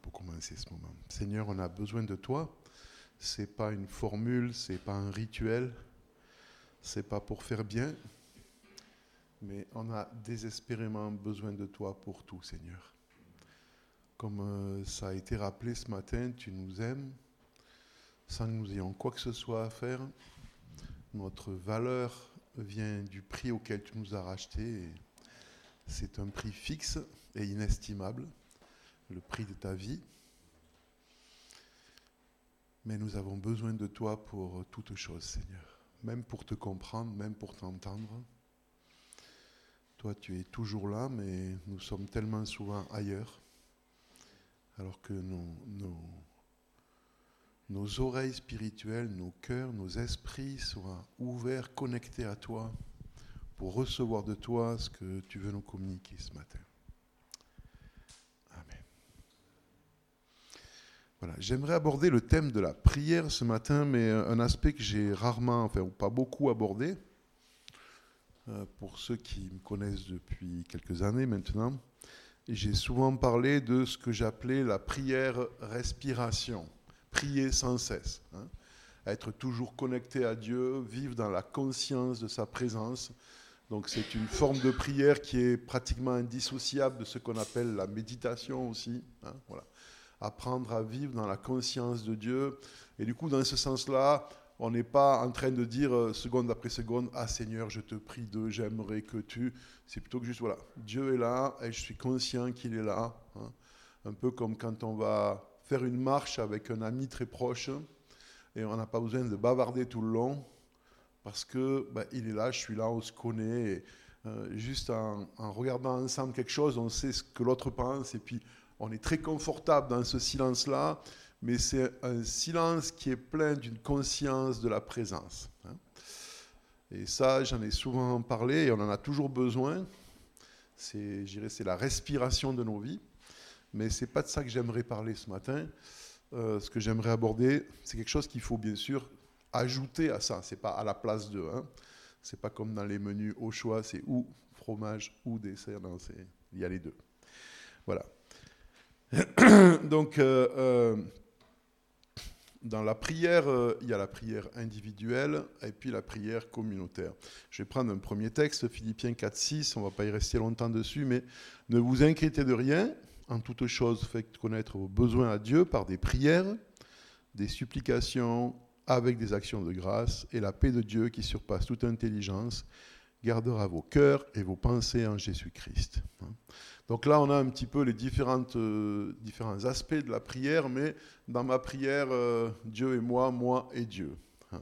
pour commencer ce moment. Seigneur, on a besoin de toi. C'est pas une formule, c'est pas un rituel, c'est pas pour faire bien, mais on a désespérément besoin de toi pour tout, Seigneur. Comme euh, ça a été rappelé ce matin, tu nous aimes sans que nous ayons quoi que ce soit à faire. Notre valeur vient du prix auquel tu nous as rachetés. C'est un prix fixe et inestimable, le prix de ta vie. Mais nous avons besoin de toi pour toutes choses, Seigneur. Même pour te comprendre, même pour t'entendre. Toi, tu es toujours là, mais nous sommes tellement souvent ailleurs. Alors que nos, nos, oreilles spirituelles, nos cœurs, nos esprits soient ouverts, connectés à toi, pour recevoir de toi ce que tu veux nous communiquer ce matin. J'aimerais aborder le thème de la prière ce matin, mais un aspect que j'ai rarement, enfin pas beaucoup abordé. Euh, pour ceux qui me connaissent depuis quelques années maintenant, j'ai souvent parlé de ce que j'appelais la prière respiration, prier sans cesse, hein. être toujours connecté à Dieu, vivre dans la conscience de sa présence. Donc c'est une forme de prière qui est pratiquement indissociable de ce qu'on appelle la méditation aussi. Hein, voilà. Apprendre à vivre dans la conscience de Dieu. Et du coup, dans ce sens-là, on n'est pas en train de dire euh, seconde après seconde, ah Seigneur, je te prie de, j'aimerais que tu. C'est plutôt que juste, voilà, Dieu est là et je suis conscient qu'il est là. Hein. Un peu comme quand on va faire une marche avec un ami très proche et on n'a pas besoin de bavarder tout le long parce que bah, il est là, je suis là, on se connaît. Et, euh, juste en, en, regardant ensemble quelque chose, on sait ce que l'autre pense et puis on est très confortable dans ce silence-là mais c'est un silence qui est plein d'une conscience de la présence. Hein. Et ça, j'en ai souvent parlé et on en a toujours besoin. C'est, c'est la respiration de nos vies. Mais ce n'est pas de ça que j'aimerais parler ce matin. Euh, ce que j'aimerais aborder, c'est quelque chose qu'il faut bien sûr ajouter à ça. Ce n'est pas à la place de. Hein. Ce n'est pas comme dans les menus au choix, c'est ou fromage ou dessert. Il y a les deux. Voilà. Donc, euh, euh, dans la prière, euh, il y a la prière individuelle et puis la prière communautaire. Je vais prendre un premier texte, Philippiens 4, 6, on ne va pas y rester longtemps dessus, mais ne vous inquiétez de rien, en toute chose faites connaître vos besoins à Dieu par des prières, des supplications, avec des actions de grâce, et la paix de Dieu qui surpasse toute intelligence gardera vos cœurs et vos pensées en Jésus-Christ. Donc là, on a un petit peu les euh, différents aspects de la prière, mais dans ma prière, euh, Dieu et moi, moi et Dieu. Hein.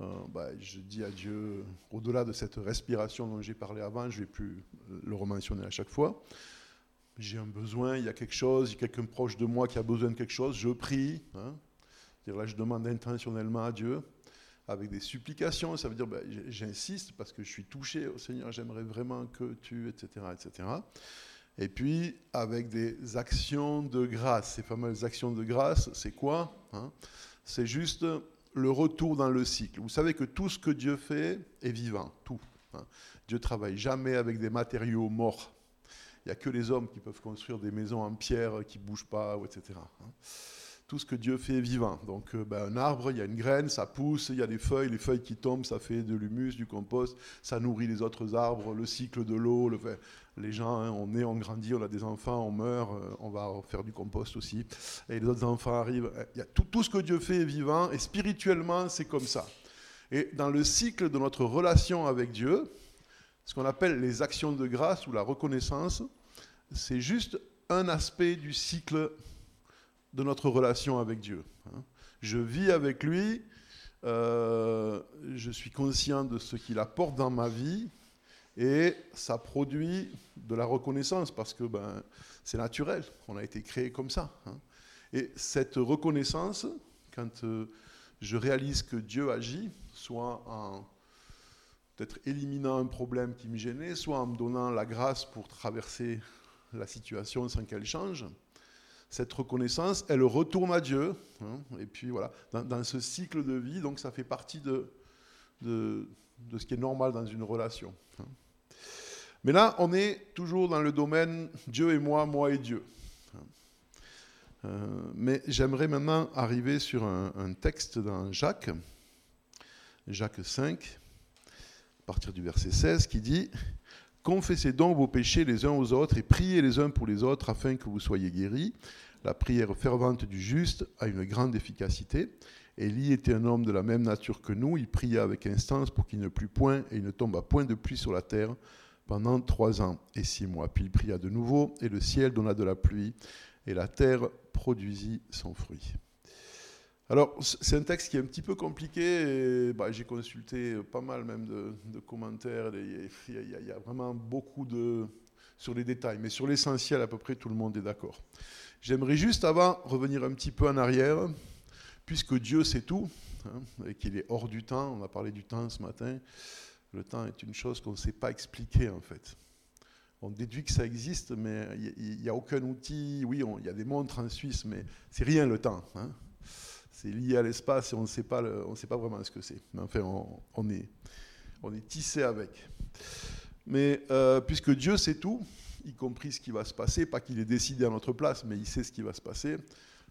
Euh, bah, je dis à Dieu, au-delà de cette respiration dont j'ai parlé avant, je ne vais plus le rementionner à chaque fois. J'ai un besoin, il y a quelque chose, il y a quelqu'un proche de moi qui a besoin de quelque chose, je prie. Hein. Là, je demande intentionnellement à Dieu avec des supplications, ça veut dire bah, j'insiste parce que je suis touché au Seigneur, j'aimerais vraiment que tu, etc., etc. Et puis, avec des actions de grâce. Ces fameuses actions de grâce, c'est quoi hein? C'est juste le retour dans le cycle. Vous savez que tout ce que Dieu fait est vivant, tout. Hein Dieu travaille jamais avec des matériaux morts. Il n'y a que les hommes qui peuvent construire des maisons en pierre qui ne bougent pas, etc tout ce que Dieu fait est vivant. Donc euh, ben, un arbre, il y a une graine, ça pousse, il y a des feuilles, les feuilles qui tombent, ça fait de l'humus, du compost, ça nourrit les autres arbres, le cycle de l'eau, le, les gens, hein, on est, on grandit, on a des enfants, on meurt, euh, on va faire du compost aussi, et les autres enfants arrivent. Il y a tout, tout ce que Dieu fait est vivant, et spirituellement, c'est comme ça. Et dans le cycle de notre relation avec Dieu, ce qu'on appelle les actions de grâce ou la reconnaissance, c'est juste un aspect du cycle de notre relation avec Dieu. Hein. Je vis avec lui, euh, je suis conscient de ce qu'il apporte dans ma vie, et ça produit de la reconnaissance parce que ben, c'est naturel, on a été créé comme ça. Hein. Et cette reconnaissance, quand euh, je réalise que Dieu agit, soit en peut-être éliminant un problème qui me gênait, soit en me donnant la grâce pour traverser la situation sans qu'elle change, cette reconnaissance, elle retourne à Dieu. Hein, et puis voilà, dans, ce cycle de vie, donc ça fait partie de, de, ce qui est normal dans une relation. Hein. Mais là, on est toujours dans le domaine Dieu et moi, moi et Dieu. Hein. mais j'aimerais maintenant arriver sur un, texte dans Jacques, Jacques 5, à partir du verset 16, qui dit Confessez donc vos péchés les uns aux autres et priez les uns pour les autres afin que vous soyez guéris. La prière fervente du juste a une grande efficacité. Élie était un homme de la même nature que nous. Il pria avec instance pour qu'il ne plût point et il ne tombe à point de pluie sur la terre pendant trois ans et six mois. Puis il pria de nouveau et le ciel donna de la pluie et la terre produisit son fruit. Alors, c'est un texte qui est un petit peu compliqué. Bah, j'ai consulté pas mal même de, commentaires. Il y, a, vraiment beaucoup de sur les détails, mais sur l'essentiel, à peu près tout le monde est d'accord. J'aimerais juste avant revenir un petit peu en arrière puisque Dieu sait tout, hein, et qu'il est hors du temps, on a parlé du temps ce matin, le temps est une chose qu'on ne sait pas expliquer en fait. On déduit que ça existe, mais il n'y a aucun outil. Oui, il y a des montres en Suisse, mais c'est rien le temps. Hein. C'est lié à l'espace et on ne sait pas, on sait pas vraiment ce que c'est. Mais enfin, on, est, on est tissé avec. Mais euh, puisque Dieu sait tout, y compris ce qui va se passer, pas qu'il ait décidé à notre place, mais il sait ce qui va se passer,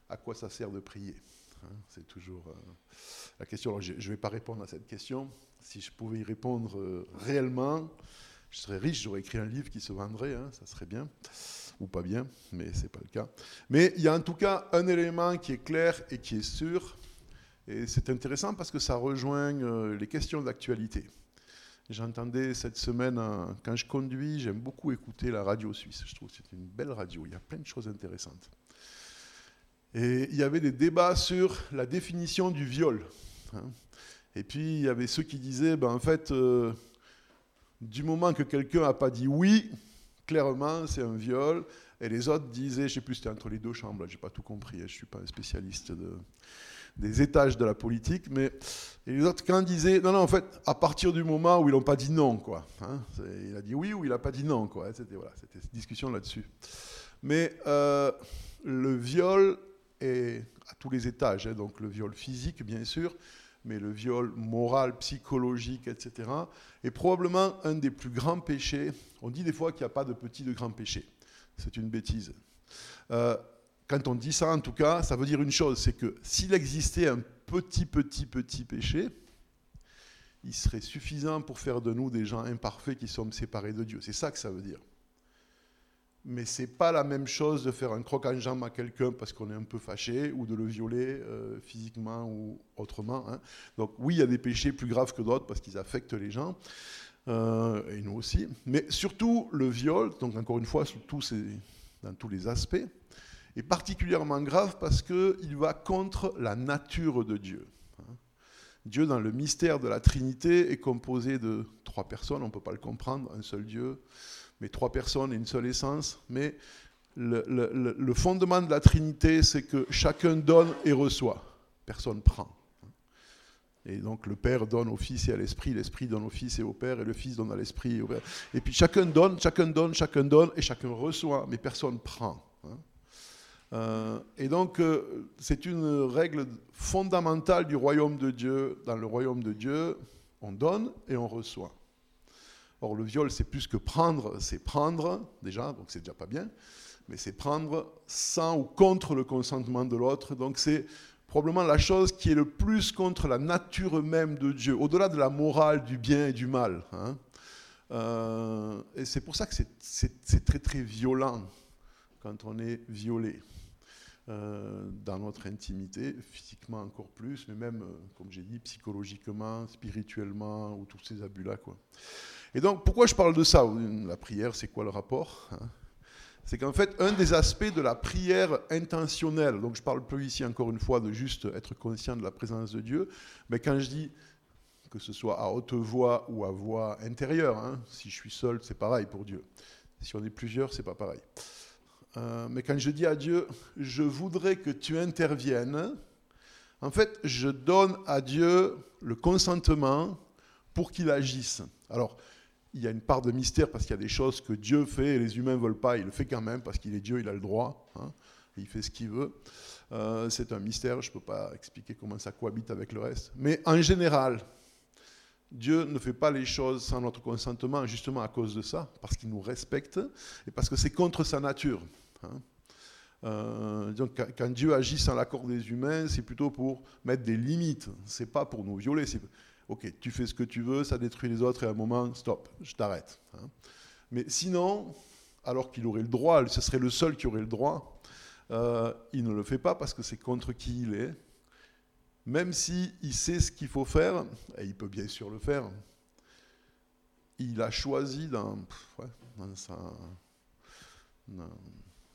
à quoi ça sert de prier Hein, c'est toujours euh, la question. je ne vais pas répondre à cette question. Si je pouvais y répondre euh, réellement, je serais riche, j'aurais écrit un livre qui se vendrait, hein, ça serait bien, ou pas bien, mais ce n'est pas le cas. Mais il y a en tout cas un élément qui est clair et qui est sûr, et c'est intéressant parce que ça rejoint euh, les questions d'actualité. J'entendais cette semaine, quand je conduis, j'aime beaucoup écouter la radio suisse. Je trouve que c'est une belle radio, il y a plein de choses intéressantes. Et il y avait des débats sur la définition du viol. Hein. Et puis il y avait ceux qui disaient, ben, en fait, euh, du moment que quelqu'un n'a pas dit oui, clairement c'est un viol. Et les autres disaient, je sais plus, c'était entre les deux chambres, je n'ai pas tout compris, hein, je suis pas un spécialiste des étages de la politique, mais les autres quand disaient, non, non, en fait, à partir du moment où ils n'ont pas dit non, quoi. Hein, il a dit oui ou il n'a pas dit non, quoi. C'était voilà, cette discussion là-dessus. Mais euh, le viol et à tous les étages, hein, donc le viol physique bien sûr, mais le viol moral, psychologique, etc., est probablement un des plus grands péchés. On dit des fois qu'il n'y a pas de petit, de grand péché. C'est une bêtise. Euh, quand on dit ça, en tout cas, ça veut dire une chose, c'est que s'il existait un petit, petit, petit péché, il serait suffisant pour faire de nous des gens imparfaits qui sommes séparés de Dieu. C'est ça que ça veut dire mais c'est pas la même chose de faire un croc en jambe à quelqu'un parce qu'on est un peu fâché ou de le violer euh, physiquement ou autrement. Hein. Donc oui, il y a des péchés plus graves que d'autres parce qu'ils affectent les gens, euh, et nous aussi. Mais surtout le viol, donc encore une fois, dans tous les aspects, est particulièrement grave parce qu'il va contre la nature de Dieu. Hein. Dieu, dans le mystère de la Trinité, est composé de trois personnes, on ne peut pas le comprendre, un seul Dieu mais trois personnes et une seule essence. Mais le, fondement de la Trinité, c'est que chacun donne et reçoit. Personne prend. Et donc le Père donne au Fils et à l'Esprit, l'Esprit donne au Fils et au Père, et le Fils donne à l'Esprit et au Père. Et puis chacun donne, chacun donne, chacun donne, et chacun reçoit, mais personne prend. Hein. Euh, et donc euh, c'est une règle fondamentale du royaume de Dieu. Dans le royaume de Dieu, on donne et on reçoit. Or, le viol, c'est plus que prendre, c'est prendre, déjà, donc c'est déjà pas bien, mais c'est prendre sans ou contre le consentement de l'autre. Donc, c'est probablement la chose qui est le plus contre la nature même de Dieu, au-delà de la morale du bien et du mal. Hein. Euh, et c'est pour ça que c'est très, très violent quand on est violé. Euh, dans notre intimité, physiquement encore plus, mais même, euh, comme j'ai dit, psychologiquement, spirituellement, ou tous ces abus-là. Quoi. Et donc, pourquoi je parle de ça? La prière, c'est quoi le rapport hein? C'est qu'en fait, un des aspects de la prière intentionnelle, donc je parle plus ici encore une fois de juste être conscient de la présence de Dieu, mais quand je dis que ce soit à haute voix ou à voix intérieure, hein, si je suis seul, c'est pareil pour Dieu. Si on est plusieurs, c'est pas pareil. Euh, mais quand je dis à Dieu, je voudrais que tu interviennes, en fait, je donne à Dieu le consentement pour qu'il agisse. Alors, il y a une part de mystère parce qu'il y a des choses que Dieu fait et les humains ne veulent pas. Il le fait quand même parce qu'il est Dieu, il a le droit. Hein, il fait ce qu'il veut. Euh, c'est un mystère, je ne peux pas expliquer comment ça cohabite avec le reste. Mais en général, Dieu ne fait pas les choses sans notre consentement, justement à cause de ça, parce qu'il nous respecte et parce que c'est contre sa nature. Hein. Euh, donc, quand Dieu agit sans l'accord des humains, c'est plutôt pour mettre des limites. C'est pas pour nous violer. Ok, tu fais ce que tu veux, ça détruit les autres et à un moment, stop, je t'arrête. Hein. Mais sinon, alors qu'il aurait le droit, ce serait le seul qui aurait le droit, euh, il ne le fait pas parce que c'est contre qui il est. Même s'il il sait ce qu'il faut faire, et il peut bien sûr le faire, il a choisi dans, dans sa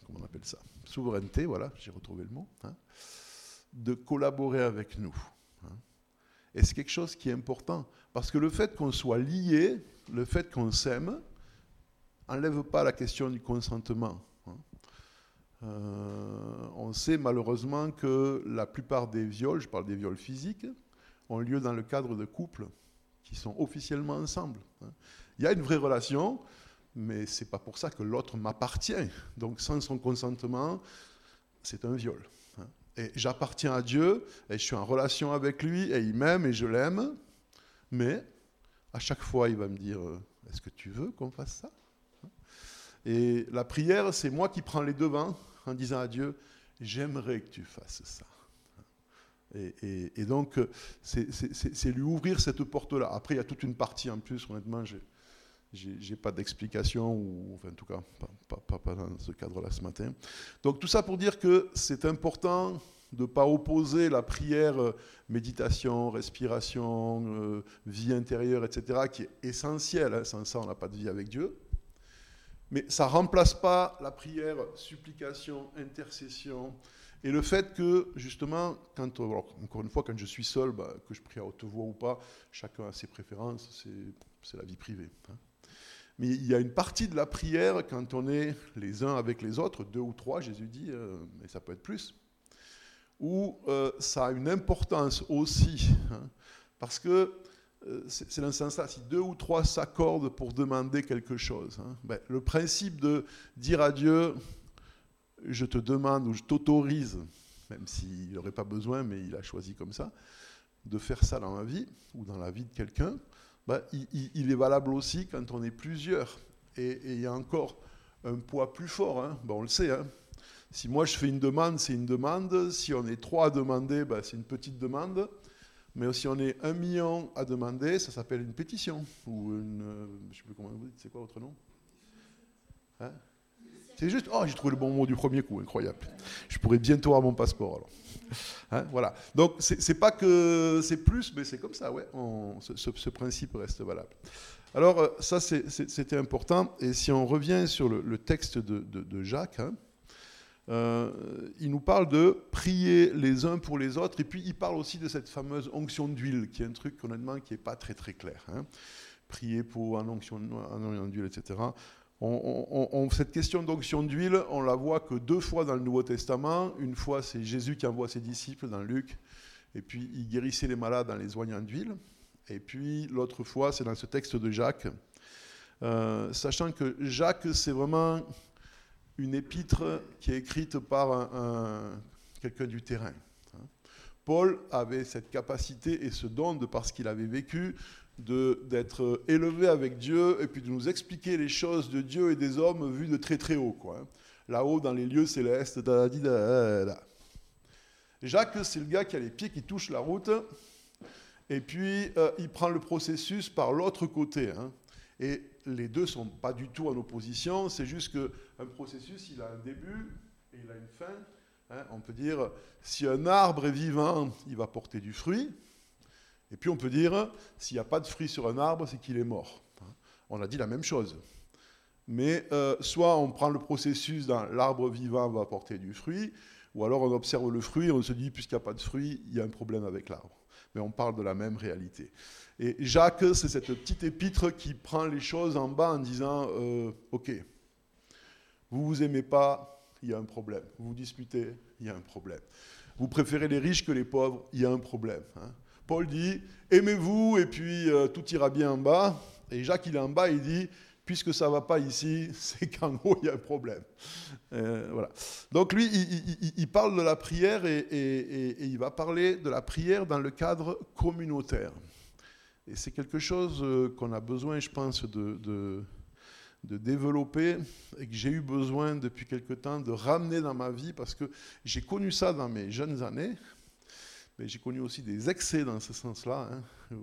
comment on appelle ça, souveraineté, voilà, j'ai retrouvé le mot, hein, de collaborer avec nous. Hein. Et c'est quelque chose qui est important, parce que le fait qu'on soit lié, le fait qu'on s'aime, enlève pas la question du consentement. Hein. Euh, on sait malheureusement que la plupart des viols, je parle des viols physiques, ont lieu dans le cadre de couples qui sont officiellement ensemble. Il y a une vraie relation, mais ce n'est pas pour ça que l'autre m'appartient. Donc sans son consentement, c'est un viol. Et j'appartiens à Dieu, et je suis en relation avec lui, et il m'aime, et je l'aime, mais à chaque fois, il va me dire, euh, est-ce que tu veux qu'on fasse ça? Et la prière, c'est moi qui prends les devants en disant à Dieu, j'aimerais que tu fasses ça. Et, et donc, c'est lui ouvrir cette porte-là. Après, il y a toute une partie en plus, honnêtement, j'ai j'ai pas d'explication, ou enfin, en tout cas pas, dans ce cadre-là ce matin. Donc tout ça pour dire que c'est important de ne pas opposer la prière, euh, méditation, respiration, euh, vie intérieure, etc., qui est essentielle. Hein. sans ça, on n'a pas de vie avec Dieu. Mais ça ne remplace pas la prière, supplication, intercession. Et le fait que, justement, encore une fois, quand je suis seul, bah, que je prie à haute voix ou pas, chacun a ses préférences, c'est la vie privée. Hein. Mais il y a une partie de la prière quand on est les uns avec les autres, deux ou trois, Jésus dit, euh, mais ça peut être plus, où euh, ça a une importance aussi. Hein, parce que euh, c'est dans ce sens-là, si deux ou trois s'accordent pour demander quelque chose, hein, ben, le principe de dire à Dieu, je te demande ou je t'autorise, même s'il n'aurait pas besoin, mais il a choisi comme ça, de faire ça dans ma vie ou dans la vie de quelqu'un, bah, il, est valable aussi quand on est plusieurs. Et, il y a encore un poids plus fort, hein. bah, on le sait. Hein. Si moi je fais une demande, c'est une demande. Si on est trois à demander, bah, c'est une petite demande. Mais si on est un million à demander, ça s'appelle une pétition. Ou une. Euh, je ne sais plus comment vous dites, c'est quoi votre nom? Hein? C'est juste, oh, j'ai trouvé le bon mot du premier coup, incroyable. Je pourrais bientôt avoir mon passeport alors. Hein, voilà. Donc c'est pas que c'est plus, mais c'est comme ça, ouais. ce, principe reste valable. Alors euh, ça c'était important. Et si on revient sur le, texte de, Jacques, hein, euh, il nous parle de prier les uns pour les autres. Et puis il parle aussi de cette fameuse onction d'huile, qui est un truc honnêtement qui n'est pas très très clair. Hein. Prier pour un onction, d'huile, etc cette question d'onction d'huile, on la voit que deux fois dans le Nouveau Testament. Une fois, c'est Jésus qui envoie ses disciples dans Luc, et puis il guérissait les malades en les oignant d'huile. Et puis l'autre fois, c'est dans ce texte de Jacques, euh, sachant que Jacques, c'est vraiment une épître qui est écrite par quelqu'un du terrain. Paul avait cette capacité et ce don de parce qu'il avait vécu d'être élevé avec Dieu et puis de nous expliquer les choses de Dieu et des hommes vus de très très haut. Quoi. Hein. Là-haut, dans les lieux célestes. Jacques, c'est le gars qui a les pieds qui touchent la route et puis euh, il prend le processus par l'autre côté. Hein. Et les deux sont pas du tout en opposition, c'est juste qu'un processus, il a un début et il a une fin. Hein. On peut dire, si un arbre est vivant, il va porter du fruit. Et puis on peut dire, s'il n'y a pas de fruit sur un arbre, c'est qu'il est mort. On a dit la même chose. Mais euh, soit on prend le processus dans l'arbre vivant va porter du fruit, ou alors on observe le fruit et on se dit, puisqu'il n'y a pas de fruit, il y a un problème avec l'arbre. Mais on parle de la même réalité. Et Jacques, c'est cette petite épître qui prend les choses en bas en disant, euh, OK, vous vous aimez pas, il y a un problème. Vous vous disputez, il y a un problème. Vous préférez les riches que les pauvres, il y a un problème. Hein. Paul dit aimez-vous et puis euh, tout ira bien en bas. Et Jacques, il est en bas, il dit puisque ça ne va pas ici, c'est qu'en haut, il y a un problème. Euh, voilà. Donc lui, il, parle de la prière et, il va parler de la prière dans le cadre communautaire. Et c'est quelque chose euh, qu'on a besoin, je pense, de, de développer et que j'ai eu besoin depuis quelque temps de ramener dans ma vie parce que j'ai connu ça dans mes jeunes années, mais j'ai connu aussi des excès dans ce sens-là. Hein,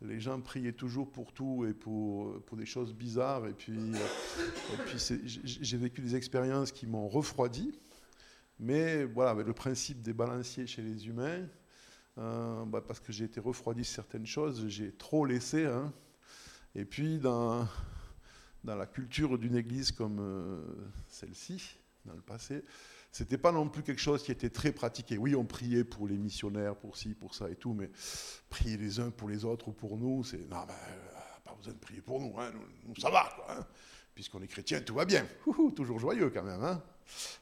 les gens priaient toujours pour tout et pour, pour des choses bizarres. Et puis, puis j'ai vécu des expériences qui m'ont refroidi. Mais voilà, avec le principe des balanciers chez les humains, euh, bah, parce que j'ai été refroidi sur certaines choses, j'ai trop laissé. Hein. Et puis, dans, dans la culture d'une église comme euh, celle-ci, dans le passé, c'était pas non plus quelque chose qui était très pratiqué. Oui, on priait pour les missionnaires, pour ci, pour ça et tout, mais prier les uns pour les autres ou pour nous, c'est non, ben, euh, pas besoin de prier pour nous, hein, ça va, quoi, hein. puisqu'on est chrétien, tout va bien. toujours joyeux quand même, hein,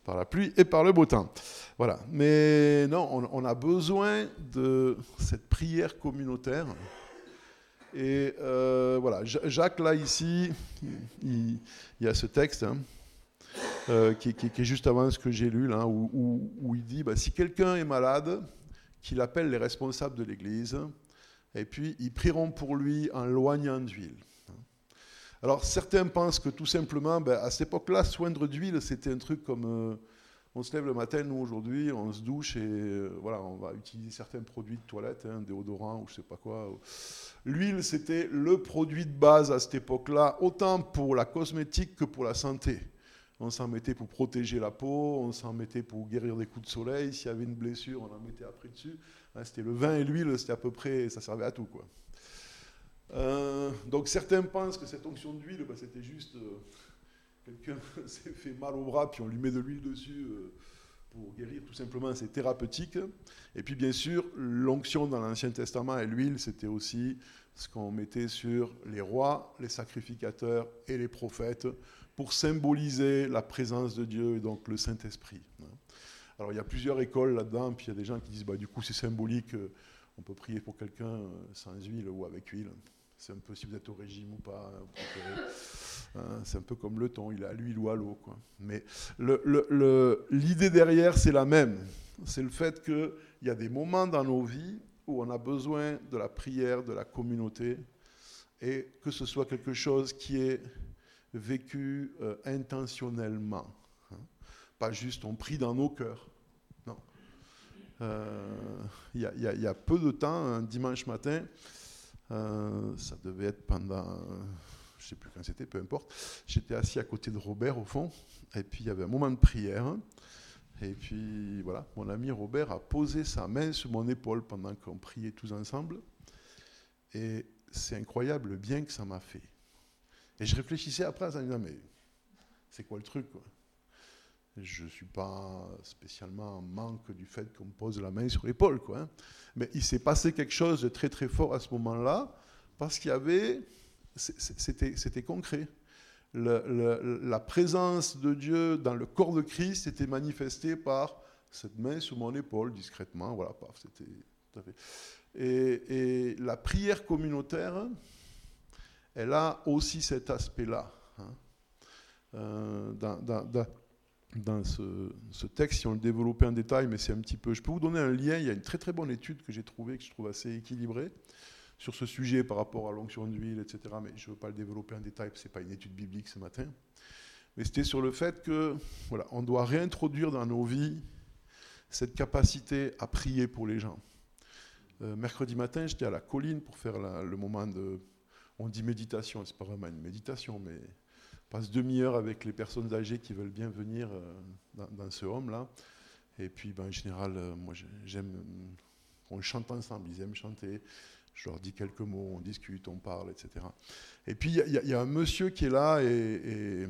par la pluie et par le beau temps. Voilà. Mais non, on, a besoin de cette prière communautaire. Et euh, voilà, Jacques, là, ici, il, y a ce texte. Hein. Euh, qui, est juste avant ce que j'ai lu, là, où, il dit bah, si quelqu'un est malade, qu'il appelle les responsables de l'Église, et puis ils prieront pour lui en loignant d'huile. Alors certains pensent que tout simplement, ben, à cette époque-là, soindre d'huile, c'était un truc comme euh, on se lève le matin, nous aujourd'hui, on se douche et euh, voilà, on va utiliser certains produits de toilette, hein, déodorant ou je sais pas quoi. L'huile, c'était le produit de base à cette époque-là, autant pour la cosmétique que pour la santé. On s'en mettait pour protéger la peau, on s'en mettait pour guérir des coups de soleil. S'il y avait une blessure, on en mettait après dessus. Hein, c'était le vin et l'huile, c'était à peu près, ça servait à tout. Quoi. Euh, donc certains pensent que cette onction d'huile, bah, c'était juste euh, quelqu'un s'est fait mal au bras, puis on lui met de l'huile dessus euh, pour guérir, tout simplement, c'est thérapeutique. Et puis bien sûr, l'onction dans l'Ancien Testament et l'huile, c'était aussi ce qu'on mettait sur les rois, les sacrificateurs et les prophètes pour symboliser la présence de Dieu et donc le Saint-Esprit. Alors il y a plusieurs écoles là-dedans, puis il y a des gens qui disent bah, du coup c'est symbolique, euh, on peut prier pour quelqu'un euh, sans huile ou avec huile. C'est un peu si vous êtes au régime ou pas. Hein, c'est un peu comme le ton, il à l'huile ou à l'eau. Mais l'idée derrière, c'est la même. C'est le fait qu'il y a des moments dans nos vies où on a besoin de la prière, de la communauté, et que ce soit quelque chose qui est vécu euh, intentionnellement. Hein. Pas juste on prie dans nos cœurs. Non. Euh, il y, a peu de temps, un dimanche matin, euh, ça devait être pendant, je ne sais plus quand c'était, peu importe, j'étais assis à côté de Robert au fond, et puis il y avait un moment de prière. Et puis voilà, mon ami Robert a posé sa main sur mon épaule pendant qu'on priait tous ensemble. Et c'est incroyable le bien que ça m'a fait. Et je réfléchissais après en disant, mais c'est quoi le truc Je ne suis pas spécialement en manque du fait qu'on me pose la main sur l'épaule. Quoi, hein. Mais il s'est passé quelque chose de très très fort à ce moment-là, parce qu'il y avait... C'était concret. la présence de Dieu dans le corps de Christ était manifestée par cette main sur mon épaule, discrètement. Voilà, paf, c'était... Et la prière communautaire, elle a aussi cet aspect-là. Hein. Euh, dans, ce, texte, si on le développait en détail, mais c'est un petit peu... Je peux vous donner un lien, il y a une très très bonne étude que j'ai trouvée, que je trouve assez équilibrée, sur ce sujet par rapport à l'onction d'huile, etc. Mais je ne veux pas le développer en détail, ce n'est pas une étude biblique ce matin. Mais c'était sur le fait que, voilà, on doit réintroduire dans nos vies cette capacité à prier pour les gens. Euh, mercredi matin, j'étais à la colline pour faire le moment de on dit méditation, c'est pas vraiment une méditation, mais passe demi-heure avec les personnes âgées qui veulent bien venir euh, dans, ce home-là. Et puis, ben, en général, euh, moi, j'aime qu'on chante ensemble, ils aiment chanter. Je leur dis quelques mots, on discute, on parle, etc. Et puis, il y, a un monsieur qui est là, et,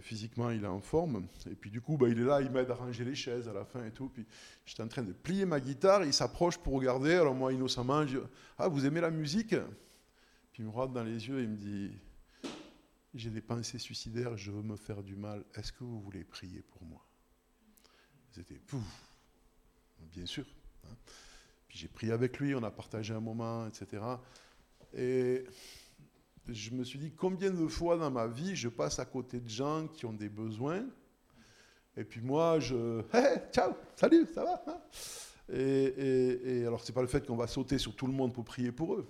physiquement, il est en forme. Et puis, du coup, ben, il est là, il m'aide à ranger les chaises à la fin et tout. Puis, j'étais en train de plier ma guitare, il s'approche pour regarder. Alors, moi, innocemment, je dis Ah, vous aimez la musique? Il me regarde dans les yeux et il me dit J'ai des pensées suicidaires, je veux me faire du mal. Est-ce que vous voulez prier pour moi? C'était pouf Bien sûr. Hein. Puis j'ai prié avec lui, on a partagé un moment, etc. Et je me suis dit combien de fois dans ma vie je passe à côté de gens qui ont des besoins. Et puis moi, je. Hey, ciao, salut, ça va hein? Et, et, et, alors, c'est pas le fait qu'on va sauter sur tout le monde pour prier pour eux.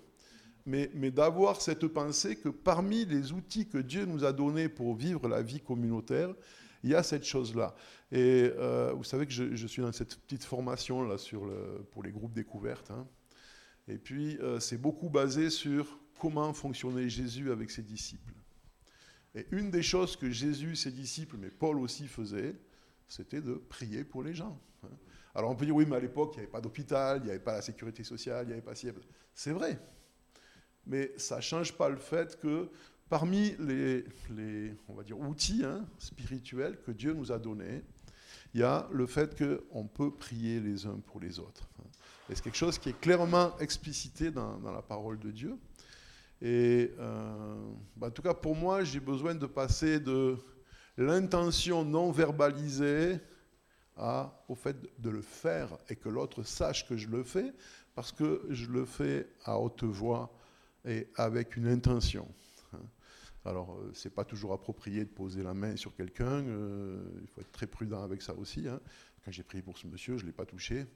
Mais, d'avoir cette pensée que parmi les outils que Dieu nous a donnés pour vivre la vie communautaire, il y a cette chose-là. Et euh, vous savez que je, suis dans cette petite formation là pour les groupes découvertes. Hein. Et puis, euh, c'est beaucoup basé sur comment fonctionnait Jésus avec ses disciples. Et une des choses que Jésus, ses disciples, mais Paul aussi faisait, c'était de prier pour les gens. Hein. Alors on peut dire, oui, mais à l'époque, il n'y avait pas d'hôpital, il n'y avait pas la sécurité sociale, il n'y avait pas. C'est vrai. Mais ça ne change pas le fait que parmi les, on va dire, outils hein, spirituels que Dieu nous a donnés, il y a le fait qu'on peut prier les uns pour les autres. C'est quelque chose qui est clairement explicité dans, la parole de Dieu. Et euh, bah, en tout cas, pour moi, j'ai besoin de passer de l'intention non verbalisée au fait de le faire et que l'autre sache que je le fais, parce que je le fais à haute voix et avec une intention. Alors, euh, ce n'est pas toujours approprié de poser la main sur quelqu'un, euh, il faut être très prudent avec ça aussi. Hein. Quand j'ai prié pour ce monsieur, je ne l'ai pas touché,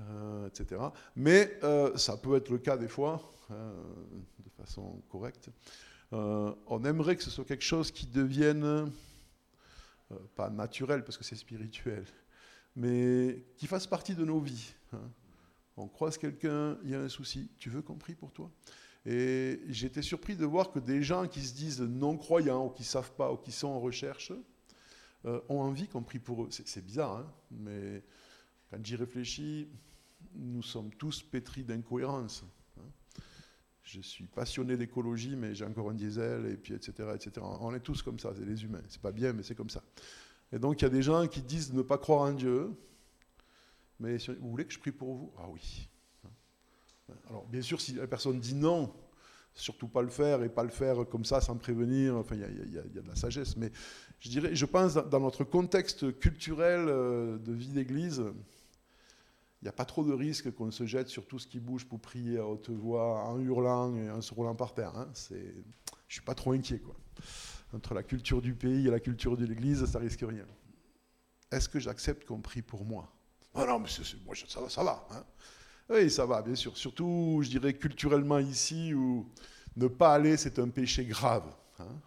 euh, etc. Mais ça peut être le cas des fois, de façon correcte. on aimerait que ce soit quelque chose qui devienne, pas naturel parce que c'est spirituel, mais qui fasse partie de nos vies. Hein. On croise quelqu'un, il y a un souci, tu veux qu'on prie pour toi? Et j'étais surpris de voir que des gens qui se disent non-croyants, ou qui ne savent pas, ou qui sont en recherche, euh, ont envie qu'on prie pour eux. C'est bizarre, hein mais quand j'y réfléchis, nous sommes tous pétris d'incohérence. Hein. Je suis passionné d'écologie, mais j'ai encore un diesel, et puis etc., etc. On est tous comme ça, c'est les humains. C'est pas bien, mais c'est comme ça. Et donc il y a des gens qui disent ne pas croire en Dieu, mais vous voulez que je prie pour vous? Ah oui. Alors, bien sûr, si la personne dit non, surtout pas le faire et pas le faire comme ça sans prévenir, enfin, il y, a de la sagesse. Mais je dirais, je pense, dans notre contexte culturel euh, de vie d'église, il n'y a pas trop de risque qu'on se jette sur tout ce qui bouge pour prier à haute voix, en hurlant et en se roulant par terre. Hein. Je ne suis pas trop inquiet. Quoi. Entre la culture du pays et la culture de l'église, ça risque rien. Est-ce que j'accepte qu'on prie pour moi? Ah non, mais moi, ça va, ça va. Hein. Oui, ça va, bien sûr. Surtout, je dirais, culturellement ici, où ne pas aller, c'est un péché grave. Hein.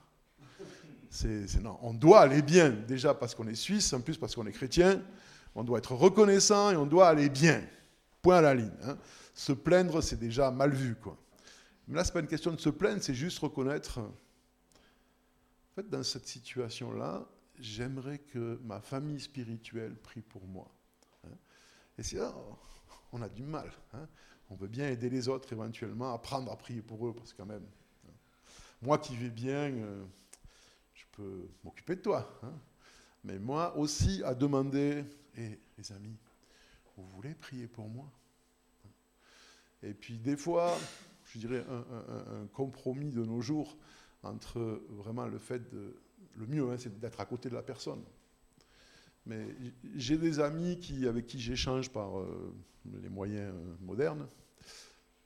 On doit aller bien, déjà parce qu'on est suisse, en plus parce qu'on est chrétien. On doit être reconnaissant et on doit aller bien. Point à la ligne. Hein. Se plaindre, c'est déjà mal vu. Quoi. Mais là, ce n'est pas une question de se plaindre, c'est juste reconnaître. En fait, dans cette situation-là, j'aimerais que ma famille spirituelle prie pour moi. Hein. Et c'est là, on a du mal. Hein. On veut bien aider les autres éventuellement, apprendre à prier pour eux, parce que quand même, hein. moi qui vais bien, euh, je peux m'occuper de toi. Hein. Mais moi aussi à demander, et les amis, vous voulez prier pour moi Et puis des fois, je dirais un, compromis de nos jours entre vraiment le fait de... Le mieux, c'est d'être à côté de la personne. Mais j'ai des amis avec qui j'échange par euh, les moyens euh, modernes,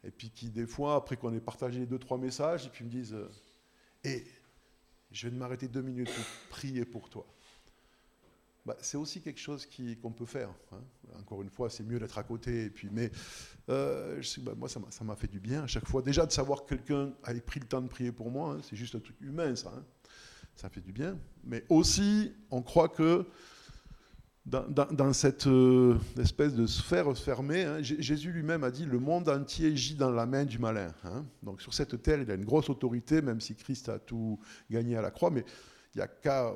et puis qui, des fois, après qu'on ait partagé deux, trois messages, et puis me disent Hé, euh, je vais m'arrêter deux minutes pour prier pour toi. Bah, c'est aussi quelque chose qu'on peut faire. Hein. Encore une fois, c'est mieux d'être à côté. Et puis, mais bah, moi, ça m'a fait du bien à chaque fois. Déjà de savoir que quelqu'un ait pris le temps de prier pour moi, hein, c'est juste un truc humain, ça. Hein. Ça fait du bien. Mais aussi, on croit que dans, cette euh, espèce de sphère fermée, hein, Jésus lui-même a dit le monde entier gît dans la main du malin. Hein. Donc sur cette terre, il a une grosse autorité, même si Christ a tout gagné à la croix, mais il n'y a qu'à,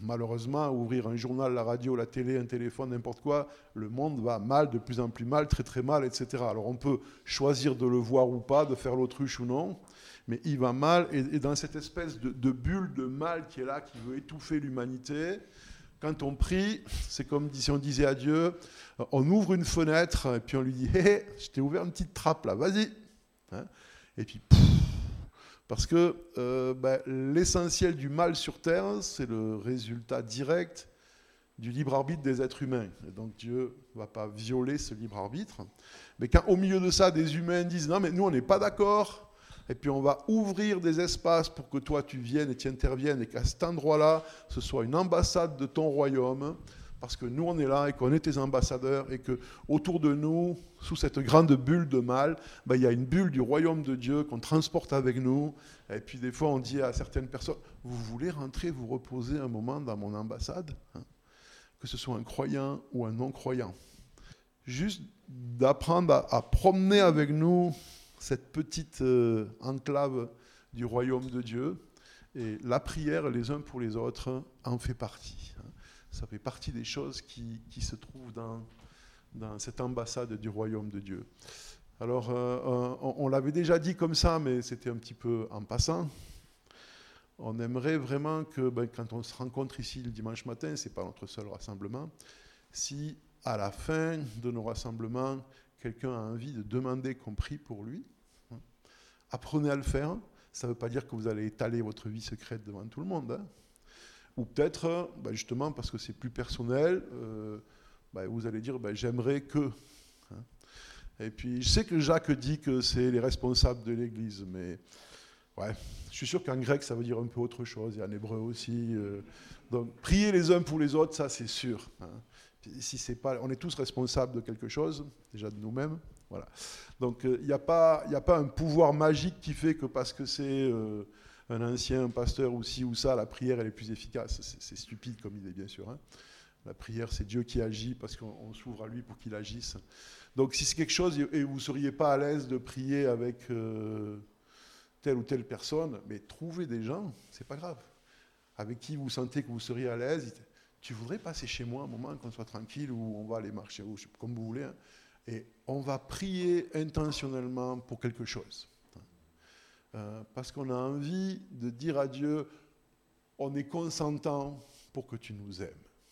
malheureusement, ouvrir un journal, la radio, la télé, un téléphone, n'importe quoi, le monde va mal, de plus en plus mal, très très mal, etc. Alors on peut choisir de le voir ou pas, de faire l'autruche ou non, mais il va mal, et, dans cette espèce de, de bulle de mal qui est là, qui veut étouffer l'humanité, quand on prie, c'est comme si on disait à Dieu, on ouvre une fenêtre et puis on lui dit, hé, je t'ai ouvert une petite trappe là, vas-y. Hein. et puis, parce que euh, ben, l'essentiel du mal sur Terre, c'est le résultat direct du libre arbitre des êtres humains. Donc Dieu ne va pas violer ce libre arbitre. Mais quand au milieu de ça, des humains disent, non mais nous on n'est pas d'accord, et puis on va ouvrir des espaces pour que toi tu viennes et tu interviennes et qu'à cet endroit-là, ce soit une ambassade de ton royaume, parce que nous on est là et qu'on est tes ambassadeurs et que autour de nous, sous cette grande bulle de mal, ben, il y a une bulle du royaume de Dieu qu'on transporte avec nous. Et puis des fois on dit à certaines personnes, vous voulez rentrer vous reposer un moment dans mon ambassade hein, Que ce soit un croyant ou un non-croyant. Juste d'apprendre à, promener avec nous cette petite euh, enclave du royaume de Dieu. Et la prière les uns pour les autres en fait partie. Ça fait partie des choses qui, se trouvent dans, dans, cette ambassade du royaume de Dieu. Alors, euh, on, l'avait déjà dit comme ça, mais c'était un petit peu en passant. On aimerait vraiment que, ben, quand on se rencontre ici le dimanche matin, ce n'est pas notre seul rassemblement, si à la fin de nos rassemblements, quelqu'un a envie de demander qu'on prie pour lui, apprenez à le faire. Ça ne veut pas dire que vous allez étaler votre vie secrète devant tout le monde. Hein. Ou peut-être, bah, justement, parce que c'est plus personnel, euh, bah, vous allez dire, bah, j'aimerais que. Hein. Et puis, je sais que Jacques dit que c'est les responsables de l'Église, mais ouais, je suis sûr qu'en grec, ça veut dire un peu autre chose, et en hébreu aussi. Euh. donc, prier les uns pour les autres, ça, c'est sûr. Hein. Si c'est pas, on est tous responsables de quelque chose, déjà de nous-mêmes. Voilà. Donc, il euh, n'y a, pas, a pas un pouvoir magique qui fait que parce que c'est un ancien pasteur ou ci ou ça, la prière elle est plus efficace. C'est stupide comme idée, bien sûr. Hein. La prière, c'est Dieu qui agit parce qu'on s'ouvre à lui pour qu'il agisse. Donc si c'est quelque chose et vous ne seriez pas à l'aise de prier avec euh, telle ou telle personne, mais trouvez des gens, c'est pas grave, avec qui vous sentez que vous seriez à l'aise. Tu voudrais passer chez moi un moment qu'on soit tranquille ou on va aller marcher, ou comme vous voulez. Hein. et on va prier intentionnellement pour quelque chose. Euh, parce qu'on a envie de dire à Dieu, on est consentant pour que tu nous aimes.